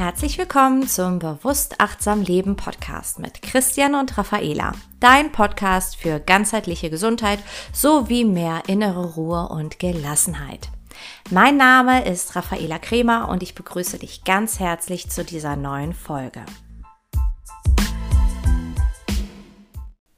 Herzlich willkommen zum Bewusst Achtsam Leben Podcast mit Christian und Raffaela. Dein Podcast für ganzheitliche Gesundheit sowie mehr innere Ruhe und Gelassenheit. Mein Name ist Raffaela Kremer und ich begrüße dich ganz herzlich zu dieser neuen Folge.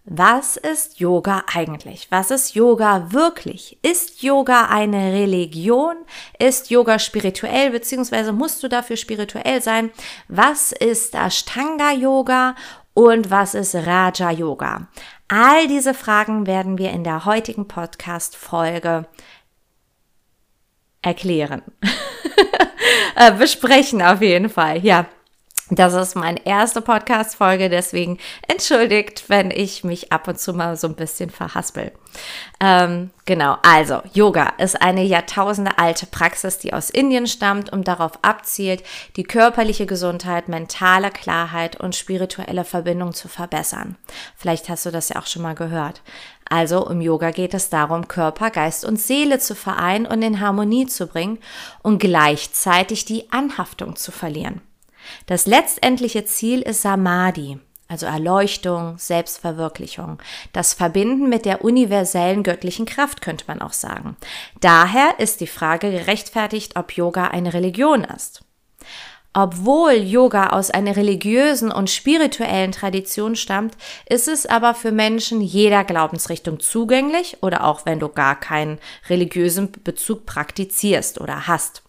Was ist Yoga eigentlich? Was ist Yoga wirklich? Ist Yoga eine Religion? Ist Yoga spirituell, beziehungsweise musst du dafür spirituell sein? Was ist Ashtanga Yoga und was ist Raja Yoga? All diese Fragen werden wir in der heutigen Podcast-Folge erklären. Äh, besprechen auf jeden Fall, ja. Das ist meine erste Podcast-Folge, deswegen entschuldigt, wenn ich mich ab und zu mal so ein bisschen verhaspel. Ähm, genau, also Yoga ist eine jahrtausendealte Praxis, die aus Indien stammt und darauf abzielt, die körperliche Gesundheit, mentale Klarheit und spirituelle Verbindung zu verbessern. Vielleicht hast du das ja auch schon mal gehört. Also im Yoga geht es darum, Körper, Geist und Seele zu vereinen und in Harmonie zu bringen und gleichzeitig die Anhaftung zu verlieren. Das letztendliche Ziel ist Samadhi, also Erleuchtung, Selbstverwirklichung, das Verbinden mit der universellen göttlichen Kraft könnte man auch sagen. Daher ist die Frage gerechtfertigt, ob Yoga eine Religion ist. Obwohl Yoga aus einer religiösen und spirituellen Tradition stammt, ist es aber für Menschen jeder Glaubensrichtung zugänglich oder auch wenn du gar keinen religiösen Bezug praktizierst oder hast.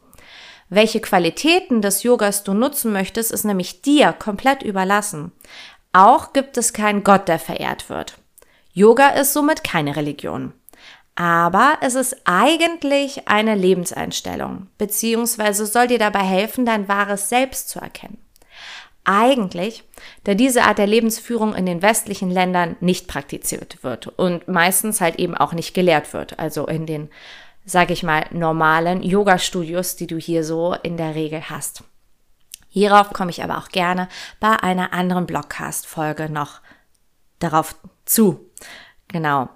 Welche Qualitäten des Yogas du nutzen möchtest, ist nämlich dir komplett überlassen. Auch gibt es keinen Gott, der verehrt wird. Yoga ist somit keine Religion. Aber es ist eigentlich eine Lebenseinstellung, beziehungsweise soll dir dabei helfen, dein wahres Selbst zu erkennen. Eigentlich, da diese Art der Lebensführung in den westlichen Ländern nicht praktiziert wird und meistens halt eben auch nicht gelehrt wird, also in den sag ich mal, normalen Yoga-Studios, die du hier so in der Regel hast. Hierauf komme ich aber auch gerne bei einer anderen Blogcast-Folge noch darauf zu. Genau.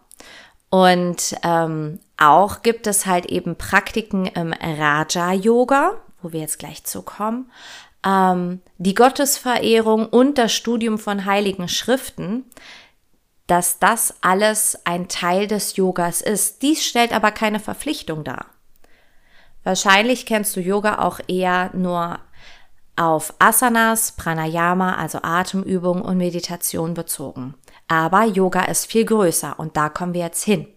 Und ähm, auch gibt es halt eben Praktiken im Raja-Yoga, wo wir jetzt gleich zukommen, ähm, die Gottesverehrung und das Studium von heiligen Schriften, dass das alles ein Teil des Yogas ist. Dies stellt aber keine Verpflichtung dar. Wahrscheinlich kennst du Yoga auch eher nur auf Asanas, Pranayama, also Atemübung und Meditation bezogen. Aber Yoga ist viel größer und da kommen wir jetzt hin.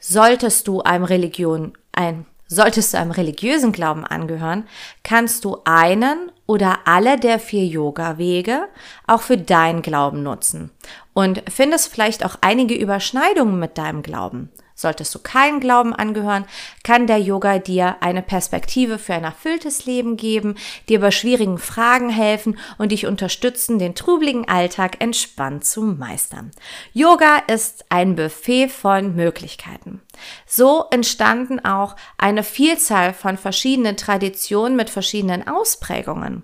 Solltest du einem Religion, ein, solltest du einem religiösen Glauben angehören, kannst du einen oder alle der vier Yoga-Wege auch für deinen Glauben nutzen und findest vielleicht auch einige Überschneidungen mit deinem Glauben. Solltest du keinen Glauben angehören, kann der Yoga dir eine Perspektive für ein erfülltes Leben geben, dir bei schwierigen Fragen helfen und dich unterstützen, den trübeligen Alltag entspannt zu meistern. Yoga ist ein Buffet von Möglichkeiten. So entstanden auch eine Vielzahl von verschiedenen Traditionen mit verschiedenen Ausprägungen.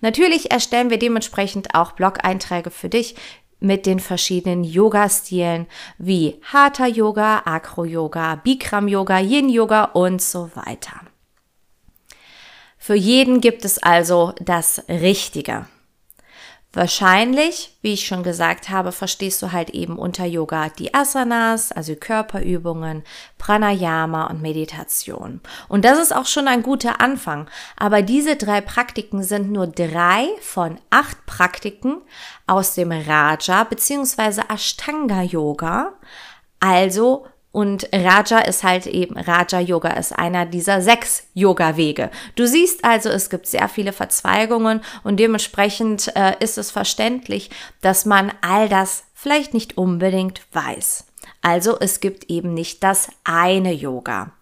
Natürlich erstellen wir dementsprechend auch Blog-Einträge für dich, mit den verschiedenen Yoga-Stilen wie Hatha Yoga, Acro Yoga, Bikram Yoga, Yin Yoga und so weiter. Für jeden gibt es also das Richtige. Wahrscheinlich, wie ich schon gesagt habe, verstehst du halt eben unter Yoga die Asanas, also Körperübungen, Pranayama und Meditation. Und das ist auch schon ein guter Anfang. Aber diese drei Praktiken sind nur drei von acht Praktiken aus dem Raja bzw. Ashtanga Yoga, also und Raja ist halt eben, Raja Yoga ist einer dieser sechs Yoga-Wege. Du siehst also, es gibt sehr viele Verzweigungen und dementsprechend äh, ist es verständlich, dass man all das vielleicht nicht unbedingt weiß. Also es gibt eben nicht das eine Yoga.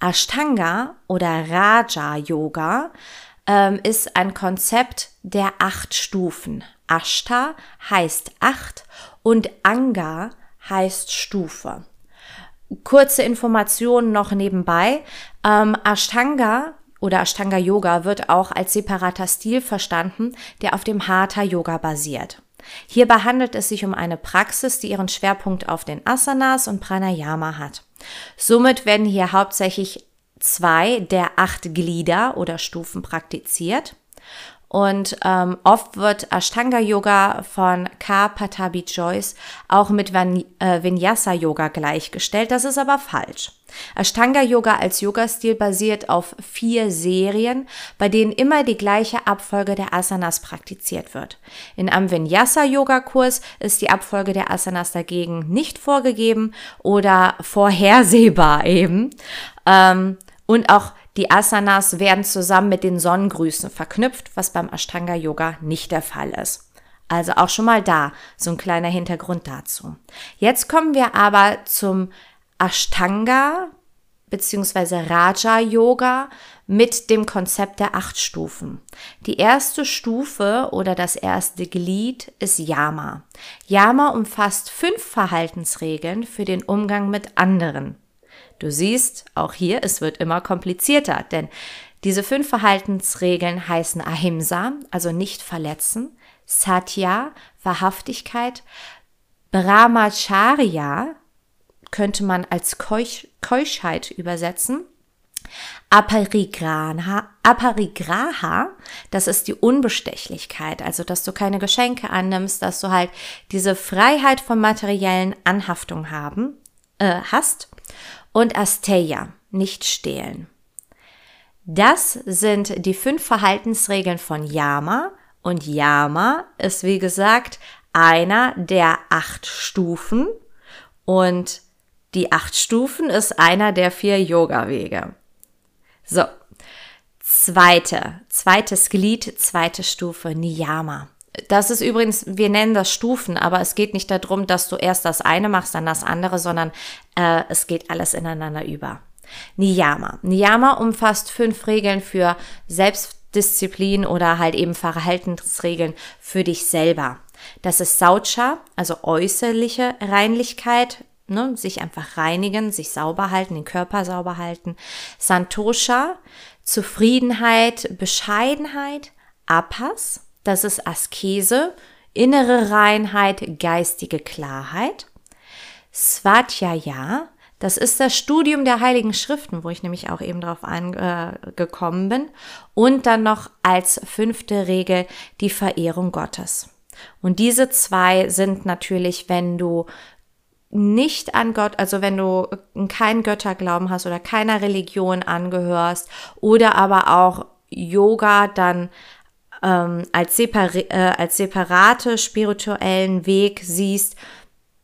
Ashtanga oder Raja Yoga ähm, ist ein Konzept der acht Stufen. Ashta heißt acht und Anga heißt Stufe kurze Informationen noch nebenbei. Ähm, Ashtanga oder Ashtanga Yoga wird auch als separater Stil verstanden, der auf dem Hatha Yoga basiert. Hierbei handelt es sich um eine Praxis, die ihren Schwerpunkt auf den Asanas und Pranayama hat. Somit werden hier hauptsächlich zwei der acht Glieder oder Stufen praktiziert. Und ähm, oft wird Ashtanga Yoga von K. Patabi Joyce auch mit Van äh, Vinyasa Yoga gleichgestellt. Das ist aber falsch. Ashtanga Yoga als Yoga-Stil basiert auf vier Serien, bei denen immer die gleiche Abfolge der Asanas praktiziert wird. In einem Vinyasa Yoga Kurs ist die Abfolge der Asanas dagegen nicht vorgegeben oder vorhersehbar eben. Ähm, und auch die Asanas werden zusammen mit den Sonnengrüßen verknüpft, was beim Ashtanga Yoga nicht der Fall ist. Also auch schon mal da so ein kleiner Hintergrund dazu. Jetzt kommen wir aber zum Ashtanga bzw. Raja Yoga mit dem Konzept der acht Stufen. Die erste Stufe oder das erste Glied ist Yama. Yama umfasst fünf Verhaltensregeln für den Umgang mit anderen. Du siehst, auch hier, es wird immer komplizierter, denn diese fünf Verhaltensregeln heißen Ahimsa, also nicht verletzen, Satya, Wahrhaftigkeit, Brahmacharya, könnte man als Keusch, Keuschheit übersetzen, Aparigraha, Aparigraha, das ist die Unbestechlichkeit, also dass du keine Geschenke annimmst, dass du halt diese Freiheit von materiellen Anhaftungen haben, äh, hast und Asteya, nicht stehlen. Das sind die fünf Verhaltensregeln von Yama und Yama ist wie gesagt einer der acht Stufen und die acht Stufen ist einer der vier Yoga-Wege. So, zweite, zweites Glied, zweite Stufe, Niyama. Das ist übrigens, wir nennen das Stufen, aber es geht nicht darum, dass du erst das eine machst, dann das andere, sondern äh, es geht alles ineinander über. Niyama. Niyama umfasst fünf Regeln für Selbstdisziplin oder halt eben Verhaltensregeln für dich selber. Das ist Saucha, also äußerliche Reinlichkeit, ne, sich einfach reinigen, sich sauber halten, den Körper sauber halten. Santosha, Zufriedenheit, Bescheidenheit. Apas, das ist Askese, innere Reinheit, geistige Klarheit. Svatjaya, das ist das Studium der Heiligen Schriften, wo ich nämlich auch eben drauf angekommen bin. Und dann noch als fünfte Regel die Verehrung Gottes. Und diese zwei sind natürlich, wenn du nicht an Gott, also wenn du keinen Götterglauben hast oder keiner Religion angehörst oder aber auch Yoga dann ähm, als, separ äh, als separate spirituellen Weg siehst,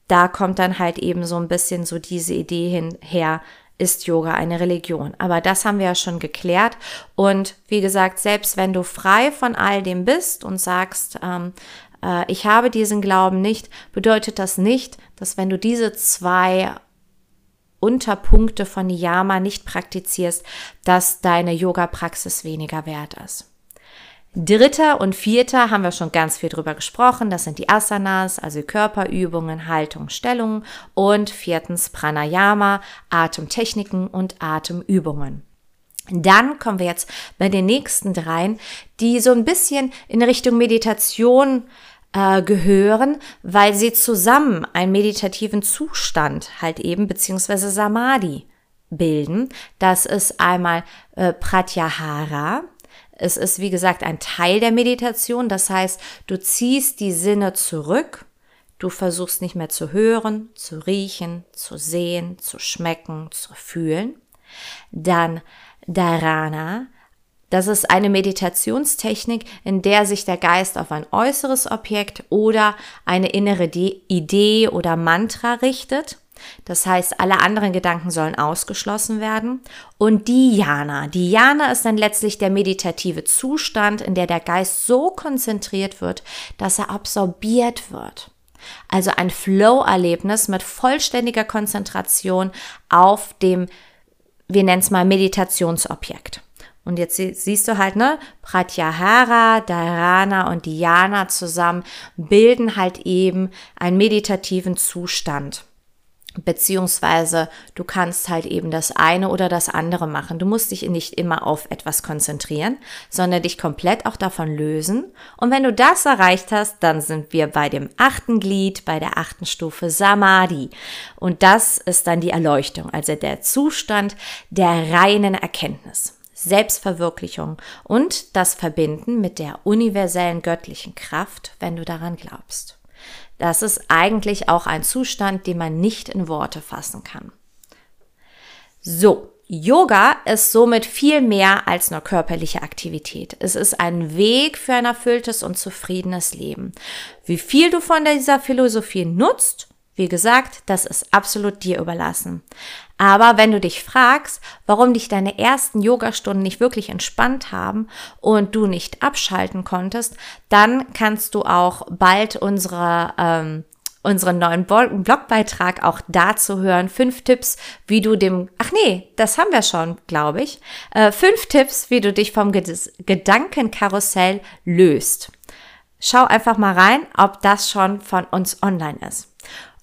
da kommt dann halt eben so ein bisschen so diese Idee hinher, ist Yoga eine Religion. Aber das haben wir ja schon geklärt. Und wie gesagt, selbst wenn du frei von all dem bist und sagst, ähm, äh, ich habe diesen Glauben nicht, bedeutet das nicht, dass wenn du diese zwei Unterpunkte von Niyama nicht praktizierst, dass deine Yoga-Praxis weniger wert ist. Dritter und vierter haben wir schon ganz viel drüber gesprochen. Das sind die Asanas, also Körperübungen, Haltung, Stellung. Und viertens Pranayama, Atemtechniken und Atemübungen. Dann kommen wir jetzt bei den nächsten dreien, die so ein bisschen in Richtung Meditation äh, gehören, weil sie zusammen einen meditativen Zustand halt eben, beziehungsweise Samadhi bilden. Das ist einmal äh, Pratyahara, es ist, wie gesagt, ein Teil der Meditation. Das heißt, du ziehst die Sinne zurück. Du versuchst nicht mehr zu hören, zu riechen, zu sehen, zu schmecken, zu fühlen. Dann Dharana. Das ist eine Meditationstechnik, in der sich der Geist auf ein äußeres Objekt oder eine innere Idee oder Mantra richtet. Das heißt, alle anderen Gedanken sollen ausgeschlossen werden. Und Dhyana. Dhyana ist dann letztlich der meditative Zustand, in der der Geist so konzentriert wird, dass er absorbiert wird. Also ein Flow-Erlebnis mit vollständiger Konzentration auf dem, wir nennen es mal Meditationsobjekt. Und jetzt siehst du halt, ne, Pratyahara, Dharana und Dhyana zusammen bilden halt eben einen meditativen Zustand. Beziehungsweise du kannst halt eben das eine oder das andere machen. Du musst dich nicht immer auf etwas konzentrieren, sondern dich komplett auch davon lösen. Und wenn du das erreicht hast, dann sind wir bei dem achten Glied, bei der achten Stufe Samadhi. Und das ist dann die Erleuchtung, also der Zustand der reinen Erkenntnis. Selbstverwirklichung und das Verbinden mit der universellen göttlichen Kraft, wenn du daran glaubst. Das ist eigentlich auch ein Zustand, den man nicht in Worte fassen kann. So, Yoga ist somit viel mehr als nur körperliche Aktivität. Es ist ein Weg für ein erfülltes und zufriedenes Leben. Wie viel du von dieser Philosophie nutzt, wie gesagt, das ist absolut dir überlassen. Aber wenn du dich fragst, warum dich deine ersten Yogastunden nicht wirklich entspannt haben und du nicht abschalten konntest, dann kannst du auch bald unsere ähm, unseren neuen Blogbeitrag auch dazu hören. Fünf Tipps, wie du dem, ach nee, das haben wir schon, glaube ich. Äh, fünf Tipps, wie du dich vom Gedankenkarussell löst. Schau einfach mal rein, ob das schon von uns online ist.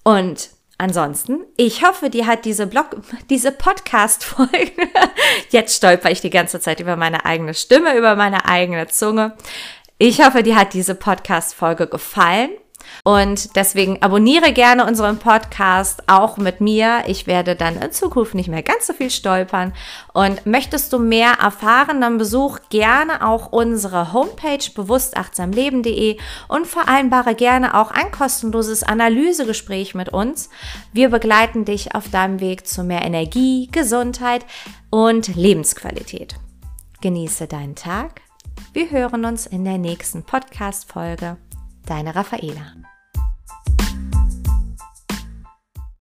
Und Ansonsten, ich hoffe, dir hat diese Blog, diese Podcast-Folge, jetzt stolper ich die ganze Zeit über meine eigene Stimme, über meine eigene Zunge. Ich hoffe, dir hat diese Podcast-Folge gefallen und deswegen abonniere gerne unseren Podcast auch mit mir. Ich werde dann in Zukunft nicht mehr ganz so viel stolpern. Und möchtest du mehr erfahren, dann besuch gerne auch unsere Homepage bewusstachtsamleben.de und vereinbare gerne auch ein kostenloses Analysegespräch mit uns. Wir begleiten dich auf deinem Weg zu mehr Energie, Gesundheit und Lebensqualität. Genieße deinen Tag. Wir hören uns in der nächsten Podcast-Folge. Deine Raffaela.